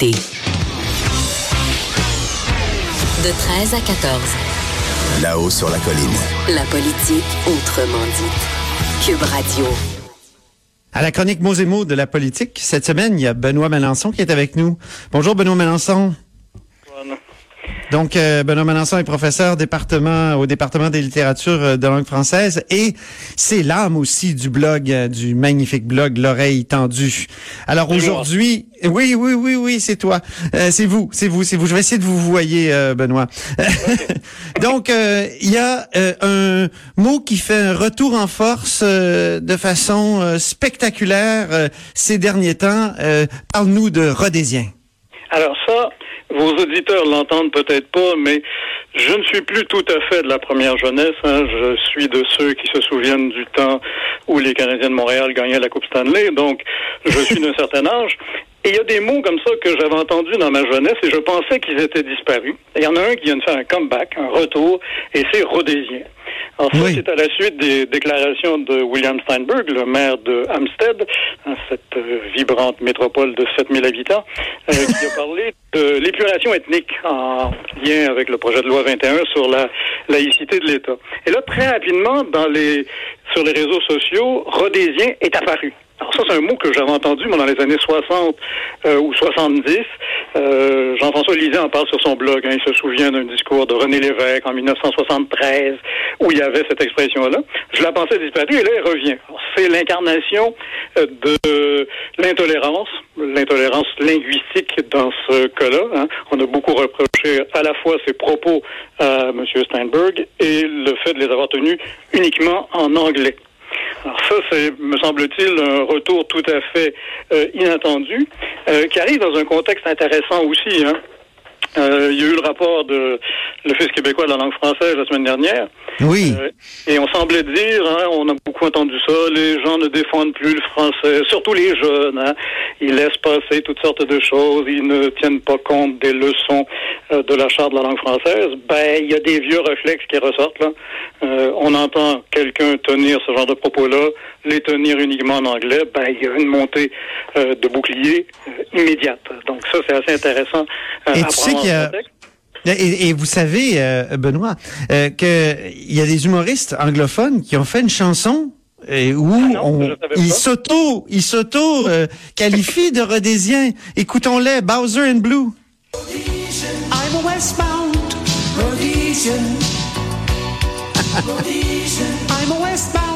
De 13 à 14. Là-haut sur la colline. La politique autrement dite. Cube Radio. À la chronique mots et mots de la politique, cette semaine, il y a Benoît Melançon qui est avec nous. Bonjour Benoît Melançon. Donc, euh, Benoît Melançon est professeur département au département des littératures euh, de langue française et c'est l'âme aussi du blog, euh, du magnifique blog L'oreille tendue. Alors aujourd'hui, oui, oui, oui, oui, c'est toi, c'est vous, c'est vous, c'est vous. Je vais essayer de vous voyer, Benoît. Donc, il y a un mot qui fait un retour en force de façon spectaculaire ces derniers temps. Parle-nous de Rhodésien. Alors ça, vos auditeurs l'entendent peut-être pas, mais je ne suis plus tout à fait de la première jeunesse. Hein. Je suis de ceux qui se souviennent du temps où les Canadiens de Montréal gagnaient la Coupe Stanley. Donc, je suis d'un certain âge. Et il y a des mots comme ça que j'avais entendus dans ma jeunesse et je pensais qu'ils étaient disparus. il y en a un qui vient de faire un comeback, un retour, et c'est rhodésien. Alors ça, c'est à la suite des déclarations de William Steinberg, le maire de Hampstead, hein, cette euh, vibrante métropole de 7000 habitants, euh, qui a parlé de l'épuration ethnique en lien avec le projet de loi 21 sur la laïcité de l'État. Et là, très rapidement, dans les, sur les réseaux sociaux, rhodésien est apparu. Alors ça, c'est un mot que j'avais entendu moi, dans les années 60 euh, ou 70. Euh, Jean-François Lisée en parle sur son blog. Hein. il se souvient d'un discours de René Lévesque en 1973 où il y avait cette expression-là. Je la pensais disparue et là, elle revient. C'est l'incarnation euh, de l'intolérance, l'intolérance linguistique dans ce cas-là. Hein. On a beaucoup reproché à la fois ses propos à M. Steinberg et le fait de les avoir tenus uniquement en anglais. Alors ça, c'est, me semble-t-il, un retour tout à fait euh, inattendu, euh, qui arrive dans un contexte intéressant aussi. Hein. Euh, il y a eu le rapport de l'Office québécois de la langue française la semaine dernière. Oui. et on semblait dire, hein, on a beaucoup entendu ça, les gens ne défendent plus le français, surtout les jeunes. Hein, ils laissent passer toutes sortes de choses, ils ne tiennent pas compte des leçons de la charte de la langue française. Ben, il y a des vieux réflexes qui ressortent là. Euh, on entend quelqu'un tenir ce genre de propos-là, les tenir uniquement en anglais, ben, il y a une montée euh, de boucliers euh, immédiate. Donc ça, c'est assez intéressant sais et, vous savez, Benoît, qu'il y a des humoristes anglophones qui ont fait une chanson où ah on, ils s'auto, ils s'auto qualifient de rhodésien. Écoutons-les, Bowser and Blue. I'm a westbound Rhodesian. I'm a westbound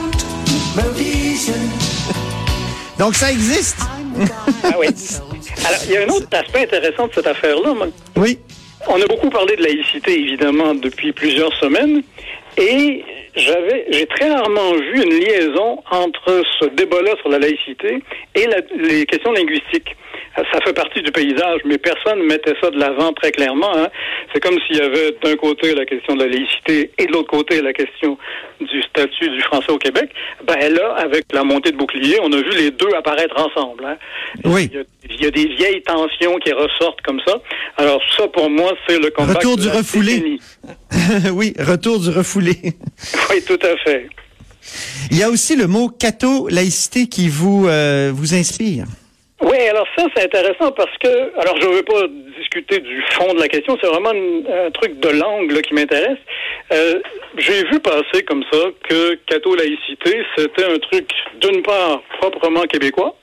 Donc ça existe. ah oui. Alors, il y a un autre aspect intéressant de cette affaire-là. Oui. On a beaucoup parlé de laïcité, évidemment, depuis plusieurs semaines. Et j'avais, j'ai très rarement vu une liaison entre ce débat-là sur la laïcité et les questions linguistiques ça fait partie du paysage, mais personne ne mettait ça de l'avant très clairement. Hein. C'est comme s'il y avait d'un côté la question de la laïcité et de l'autre côté la question du statut du français au Québec. Ben là, avec la montée de bouclier, on a vu les deux apparaître ensemble. Hein. Oui. Il y, a, des vieilles tensions qui ressortent comme ça. Alors ça, pour moi, c'est le combat. Retour du refoulé. oui, retour du refoulé. oui, tout à fait. Il y a aussi le mot catho-laïcité qui vous, euh, vous inspire. Oui, alors ça, c'est intéressant parce que, alors je ne veux pas discuter du fond de la question, c'est vraiment un truc de langue qui m'intéresse. Euh, J'ai vu passer comme ça que catho-laïcité, c'était un truc, d'une part, proprement québécois,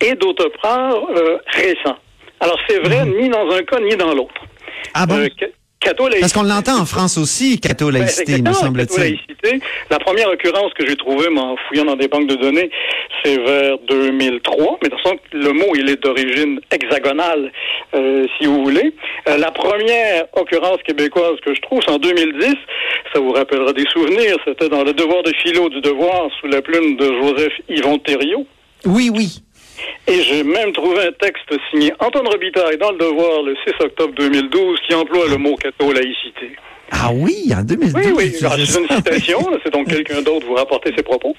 et d'autre part, euh, récent. Alors c'est vrai, mhm. ni dans un cas, ni dans l'autre. Ah bon? Euh, parce qu'on l'entend en France aussi, catho-laïcité, me semble-t-il. La première occurrence que j'ai trouvée en fouillant dans des banques de données, c'est vers 2003. Mais de toute façon, le mot, il est d'origine hexagonale, euh, si vous voulez. Euh, la première occurrence québécoise que je trouve, c'est en 2010. Ça vous rappellera des souvenirs. C'était dans le devoir de philo du devoir, sous la plume de Joseph Yvon Thériault. Oui, oui. Et j'ai même trouvé un texte signé Antoine Robitaille dans Le Devoir le 6 octobre 2012 qui emploie le mot catho-laïcité. Ah oui, en 2012. Oui, oui. C'est une citation. c'est donc quelqu'un d'autre vous rapporter ses propos.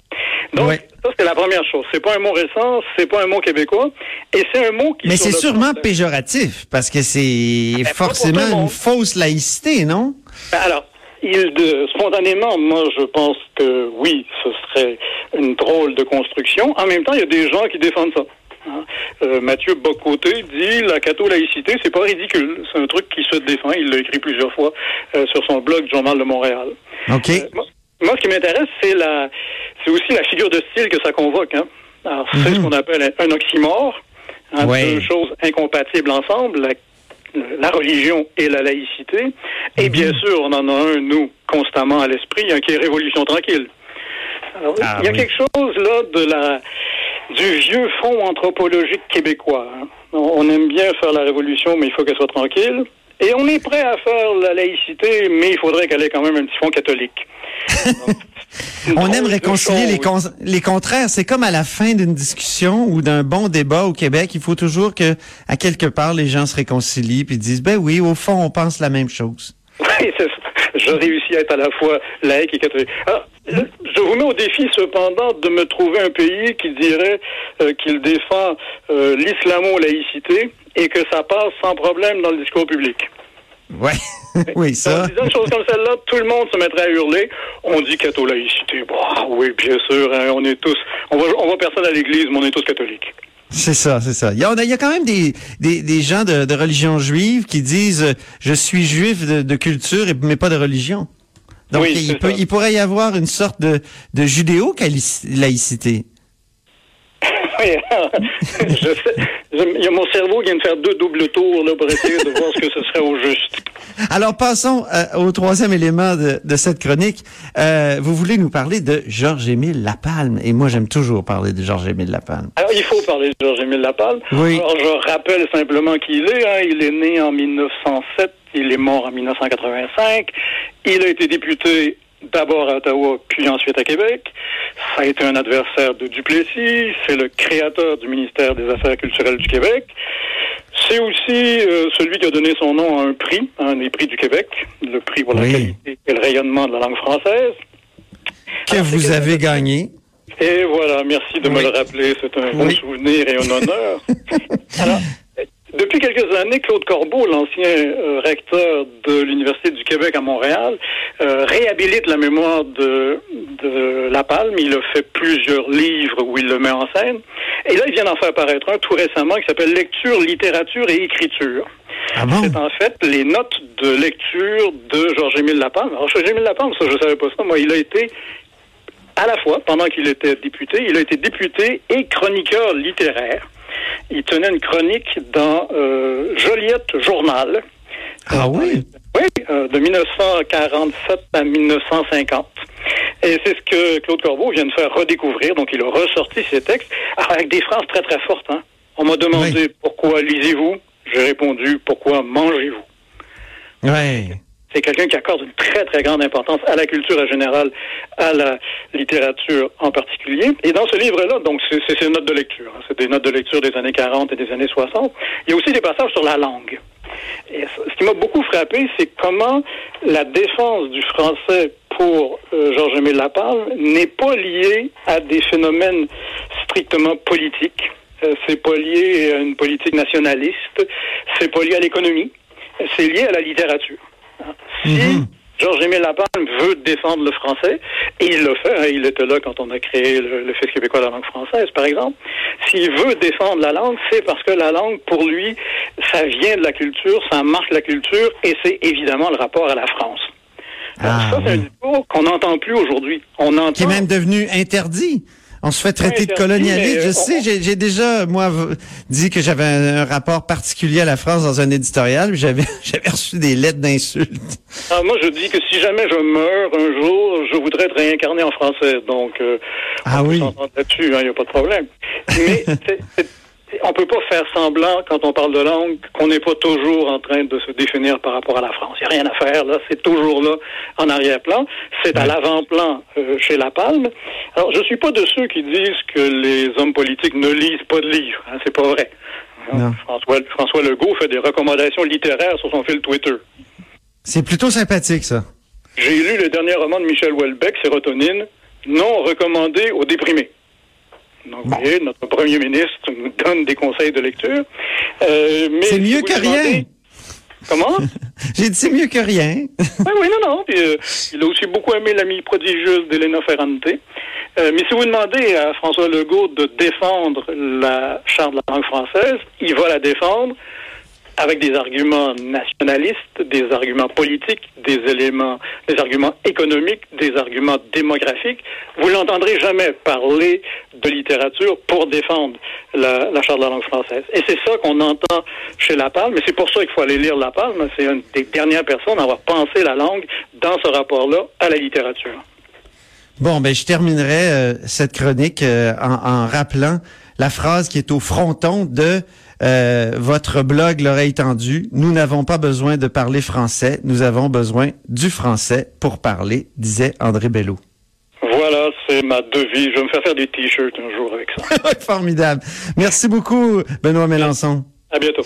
Donc, ça, c'est la première chose. C'est pas un mot récent, c'est pas un mot québécois. Et c'est un mot qui. Mais c'est sûrement péjoratif, parce que c'est ben, forcément une fausse laïcité, non? Ben, alors, il de, spontanément, moi, je pense que oui, ce serait une drôle de construction. En même temps, il y a des gens qui défendent ça. Hein. Euh, Mathieu Bocoté dit la catho-laïcité, c'est pas ridicule. C'est un truc qui se défend. Il l'a écrit plusieurs fois euh, sur son blog Journal de Montréal. OK. Euh, moi, moi, ce qui m'intéresse, c'est la, c'est aussi la figure de style que ça convoque. Hein. Alors, c'est Mhm. ce qu'on appelle un, oxymore. Hein, Ouais. Deux choses incompatibles ensemble. La, la religion et la laïcité. Et Mhm. bien sûr, on en a un, nous, constamment à l'esprit, hein, qui est Révolution tranquille. Alors, Ah il y a oui. quelque chose là de la du vieux fond anthropologique québécois. hein. On, aime bien faire la révolution, mais il faut qu'elle soit tranquille. Et on est prêt à faire la laïcité, mais il faudrait qu'elle ait quand même un petit fond catholique. Donc, On aime réconcilier les, con- les contraires. C'est comme à la fin d'une discussion ou d'un bon débat au Québec, il faut toujours que, à quelque part, les gens se réconcilient puis disent, ben oui, au fond, on pense la même chose. Oui, c'est ça. Je réussis à être à la fois laïque et catholique. Alors, je vous mets au défi, cependant, de me trouver un pays qui dirait euh, qu'il défend euh, l'islamo-laïcité et que ça passe sans problème dans le discours public. Ouais, oui, En ça. disant une chose comme celle-là, tout le monde se mettrait à hurler. On dit catho-laïcité. Bon, ah oui, bien sûr, hein, on est tous... On va, on va personne à l'église, mais on est tous catholiques. C'est ça, c'est ça. Il y a, il y a quand même des, des, des gens de, de religion juive qui disent euh, je suis juif de, de culture mais pas de religion. Donc Oui, il, peut, il pourrait y avoir une sorte de, de judéo-laïcité. Oui, je sais. Il y a mon cerveau qui vient de faire deux doubles tours là, pour essayer de voir ce que ce serait au juste. Alors passons euh, au troisième élément de, de cette chronique. Euh, vous voulez nous parler de Georges-Émile Lapalme et moi j'aime toujours parler de Georges-Émile Lapalme. Alors, il faut parler de Georges-Émile Lapalme. Oui. Alors, je rappelle simplement qui il est. hein. Il est né en 1907, il est mort en 1985. Il a été député d'abord à Ottawa, puis ensuite à Québec. Ça a été un adversaire de Duplessis. C'est le créateur du ministère des Affaires culturelles du Québec. C'est aussi euh, celui qui a donné son nom à un prix, un des prix du Québec, le prix pour la Oui. qualité et le rayonnement de la langue française. Que Alors, vous avez gagné. et voilà, merci de me le rappeler. C'est un bon souvenir et un honneur. Alors, depuis quelques années, Claude Corbeau, l'ancien euh, recteur de l'Université du Québec à Montréal, euh, réhabilite la mémoire de, de La Palme. Il a fait plusieurs livres où il le met en scène. Et là, il vient d'en faire paraître un tout récemment qui s'appelle Lecture, littérature et écriture. Ah bon? C'est en fait les notes de lecture de Georges-Émile Lapalme. Alors, Georges-Émile Lapalme, ça, je savais pas ça. Moi, il a été à la fois, pendant qu'il était député, il a été député et chroniqueur littéraire. Il tenait une chronique dans euh, Joliette Journal. Ah oui? Oui, euh, de 1947 à 1950. Et c'est ce que Claude Corbeau vient de faire redécouvrir. Donc, il a ressorti ses textes alors, avec des phrases très, très fortes. hein. On m'a demandé Oui. pourquoi lisez-vous? J'ai répondu pourquoi mangez-vous? Ouais. C'est quelqu'un qui accorde une très, très grande importance à la culture en général, à la littérature en particulier. Et dans ce livre-là, donc, c'est ses notes de lecture. hein. C'est des notes de lecture des années 40 et des années 60. Il y a aussi des passages sur la langue. Et ce qui m'a beaucoup frappé, c'est comment la défense du français pour euh, Georges-Émile Lapalme n'est pas liée à des phénomènes strictement politiques. Euh, c'est pas lié à une politique nationaliste. C'est pas lié à l'économie. C'est lié à la littérature. Si Mhm. Georges-Émile Lapalme veut défendre le français, et il le fait, hein, il était là quand on a créé le, le Fils québécois de la langue française, par exemple, s'il veut défendre la langue, c'est parce que la langue, pour lui, ça vient de la culture, ça marque la culture, et c'est évidemment le rapport à la France. Alors, Ah, ça, c'est un discours qu'on n'entend plus aujourd'hui. On entend... Qui est même devenu interdit. On se fait traiter de colonialiste. Je sais, j'ai déjà, moi, dit que j'avais un, un rapport particulier à la France dans un éditorial. J'avais reçu des lettres d'insultes. Ah, moi, je dis que si jamais je meurs un jour, je voudrais être réincarné en français. Donc, euh, Ah on peut oui. s'entendre là-dessus, il n'y a pas de problème. Mais c'est- on peut pas faire semblant, quand on parle de langue, qu'on n'est pas toujours en train de se définir par rapport à la France. Il n'y a rien à faire, là. C'est toujours là, en arrière-plan. C'est à l'avant-plan euh, chez La Palme. Alors, je suis pas de ceux qui disent que les hommes politiques ne lisent pas de livres. Hein, c'est pas vrai. Hein, Non. François, François Legault fait des recommandations littéraires sur son fil Twitter. C'est plutôt sympathique, ça. J'ai lu le dernier roman de Michel Houellebecq, Sérotonine, non recommandé aux déprimés. Donc, vous voyez, notre premier ministre nous donne des conseils de lecture. Euh, mais C'est mieux que demandez- rien. Comment? J'ai dit c'est mieux que rien. oui, oui, non, non. Puis, euh, il a aussi beaucoup aimé l'ami prodigieuse d'Elena Ferrante. Euh, mais si vous demandez à François Legault de défendre la charte de la langue française, il va la défendre avec des arguments nationalistes, des arguments politiques, des éléments, des arguments économiques, des arguments démographiques. Vous l'entendrez jamais parler de littérature pour défendre la, charte de la langue française. Et c'est ça qu'on entend chez La Palme, mais c'est pour ça qu'il faut aller lire La Palme. C'est une des dernières personnes à avoir pensé la langue dans ce rapport-là à la littérature. Bon, ben je terminerai euh, cette chronique euh, en rappelant la phrase qui est au fronton de euh, votre blog L'oreille tendue. Nous n'avons pas besoin de parler français, nous avons besoin du français pour parler, disait André Bello. Voilà, c'est ma devise. Je vais me faire faire des t-shirts un jour avec ça. Formidable. Merci beaucoup, Benoît Mélenchon. À bientôt.